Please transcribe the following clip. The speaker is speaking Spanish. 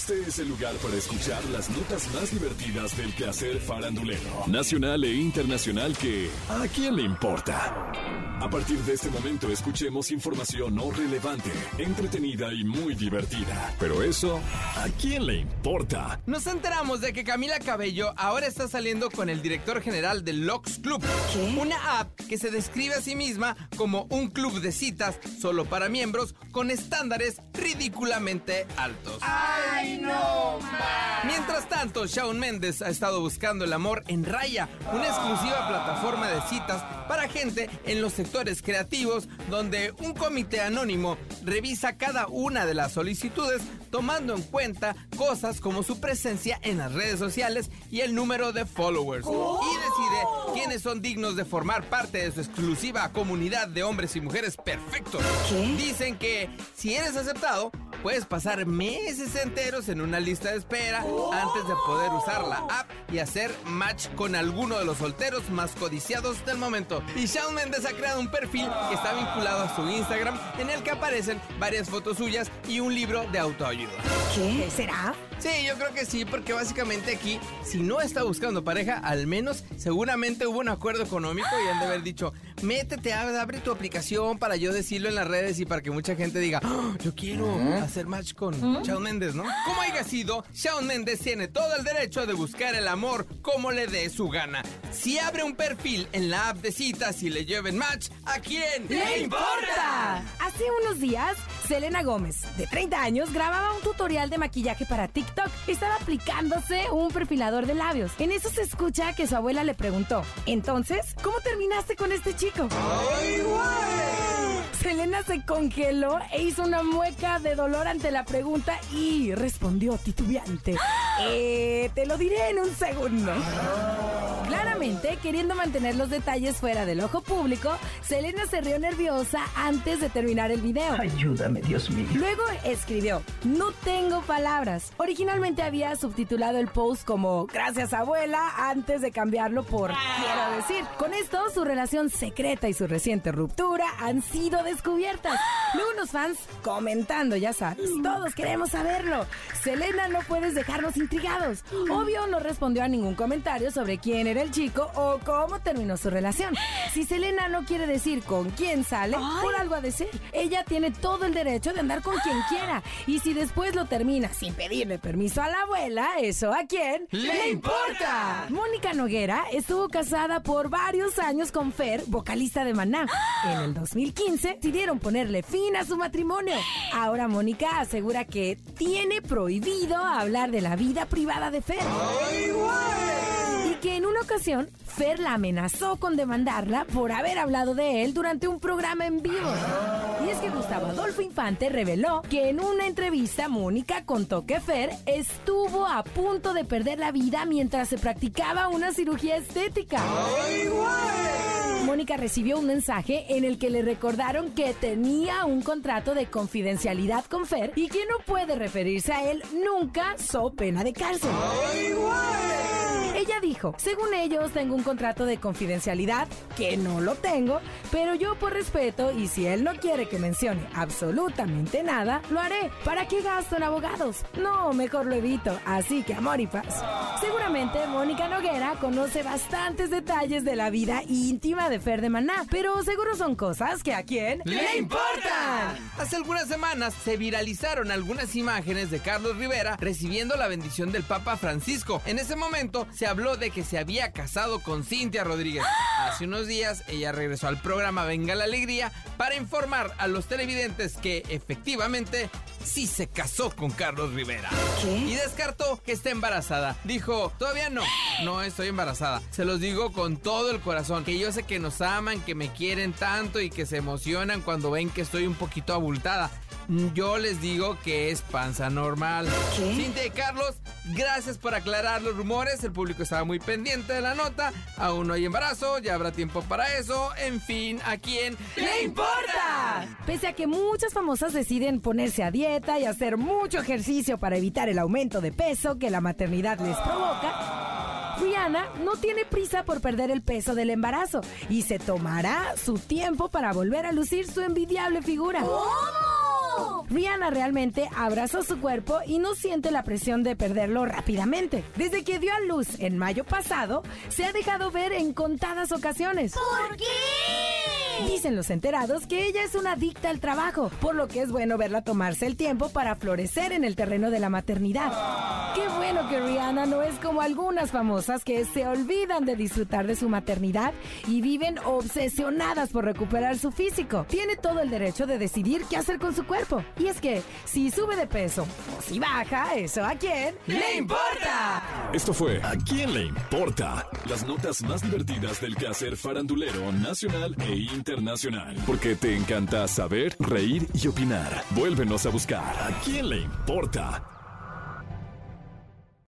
Este es el lugar para escuchar las notas más divertidas del quehacer farandulero, nacional e internacional que ¿a quién le importa? A partir de este momento escuchemos información no relevante, entretenida y muy divertida. Pero eso, ¿a quién le importa? Nos enteramos de que Camila Cabello ahora está saliendo con el director general del Lux Club. Una app que se describe a sí misma como un club de citas solo para miembros con estándares ridículamente altos. ¡Ay, no, Mientras tanto, Shawn Mendes ha estado buscando el amor en Raya, una exclusiva plataforma de citas para gente en los sectores creativos donde un comité anónimo revisa cada una de las solicitudes tomando en cuenta cosas como su presencia en las redes sociales y el número de followers. Y decide quiénes son dignos de formar parte de su exclusiva comunidad de hombres y mujeres perfectos. Dicen que si eres aceptado, puedes pasar meses enteros en una lista de espera antes de poder usar la app y hacer match con alguno de los solteros más codiciados del momento. Y Shawn Mendes ha creado un perfil que está vinculado a su Instagram en el que aparecen varias fotos suyas y un libro de autoayuda. ¿Qué será? Sí, yo creo que sí, porque básicamente aquí, si no está buscando pareja, al menos seguramente hubo un acuerdo económico y han de haber dicho, métete, abre tu aplicación para yo decirlo en las redes y para que mucha gente diga, "Oh, yo quiero hacer match con Shawn Mendes, ¿no? Como haya sido, Shawn Mendes tiene todo el derecho de buscar el amor como le dé su gana. Si abre un perfil en la app de citas y le lleven match, ¿a quién ¡Le importa! Hace unos días, Selena Gómez, de 30 años, grababa un tutorial de maquillaje para TikTok. Estaba aplicándose un perfilador de labios. En eso se escucha que su abuela le preguntó, entonces, ¿cómo terminaste con este chico? Selena se congeló e hizo una mueca de dolor ante la pregunta y respondió titubeante. Eh, te lo diré en un segundo. Claramente, queriendo mantener los detalles fuera del ojo público, Selena se rió nerviosa antes de terminar el video. Ayúdame, Dios mío. Luego escribió, no tengo palabras. Originalmente había subtitulado el post como Gracias abuela antes de cambiarlo por Quiero decir. Con esto, su relación secreta y su reciente ruptura han sido descubiertas. Luego unos fans comentando, ya sabes, todos queremos saberlo. Selena, no puedes dejarnos intrigados. Obvio no respondió a ningún comentario sobre quién era el chico o cómo terminó su relación. Si Selena no quiere decir con quién sale, por algo a decir. Ella tiene todo el derecho de andar con quien quiera. Y si después lo termina sin pedirle permiso a la abuela, ¿eso a quién? ¡Le importa! Mónica Noguera estuvo casada por varios años con Fer, vocalista de Maná. En el 2015 decidieron ponerle fin a su matrimonio. Ahora Mónica asegura que tiene prohibido hablar de la vida privada de Fer. Y que en ocasión Fer la amenazó con demandarla por haber hablado de él durante un programa en vivo. Y es que Gustavo Adolfo Infante reveló que en una entrevista Mónica contó que Fer estuvo a punto de perder la vida mientras se practicaba una cirugía estética. Mónica recibió un mensaje en el que le recordaron que tenía un contrato de confidencialidad con Fer y que no puede referirse a él nunca so pena de cárcel. Ella dijo, según ellos tengo un contrato de confidencialidad, que no lo tengo, pero yo por respeto y si él no quiere que mencione absolutamente nada, lo haré. ¿Para qué gasto en abogados? No, mejor lo evito, así que amor y paz. Seguramente Mónica Noguera conoce bastantes detalles de la vida íntima de Fer de Maná, pero seguro son cosas que a quién ¡Le importan! Hace algunas semanas se viralizaron algunas imágenes de Carlos Rivera recibiendo la bendición del Papa Francisco. En ese momento se habló de que se había casado con Cintia Rodríguez. Hace unos días ella regresó al programa Venga la Alegría para informar a los televidentes que efectivamente sí se casó con Carlos Rivera. Y descartó que esté embarazada. Dijo, todavía no, no estoy embarazada. Se los digo con todo el corazón, que yo sé que nos aman, que me quieren tanto y que se emocionan cuando ven que estoy un poquito abultada. Yo les digo que es panza normal. Cintia y Carlos, gracias por aclarar los rumores. El público estaba muy pendiente de la nota. Aún no hay embarazo, ya habrá tiempo para eso. En fin, ¿a quién le importa? Pese a que muchas famosas deciden ponerse a dieta y hacer mucho ejercicio para evitar el aumento de peso que la maternidad les provoca, Rihanna no tiene prisa por perder el peso del embarazo y se tomará su tiempo para volver a lucir su envidiable figura. Rihanna realmente abrazó su cuerpo y no siente la presión de perderlo rápidamente. Desde que dio a luz en mayo pasado, se ha dejado ver en contadas ocasiones. ¿Por qué? Dicen los enterados que ella es una adicta al trabajo, por lo que es bueno verla tomarse el tiempo para florecer en el terreno de la maternidad. Qué bueno que Rihanna no es como algunas famosas que se olvidan de disfrutar de su maternidad y viven obsesionadas por recuperar su físico. Tiene todo el derecho de decidir qué hacer con su cuerpo. Y es que si sube de peso o si baja, eso a quién ¡Le importa! Esto fue ¿A quién le importa? Las notas más divertidas del quehacer farandulero nacional e internacional. Porque te encanta saber, reír y opinar. Vuélvenos a buscar ¿A quién le importa?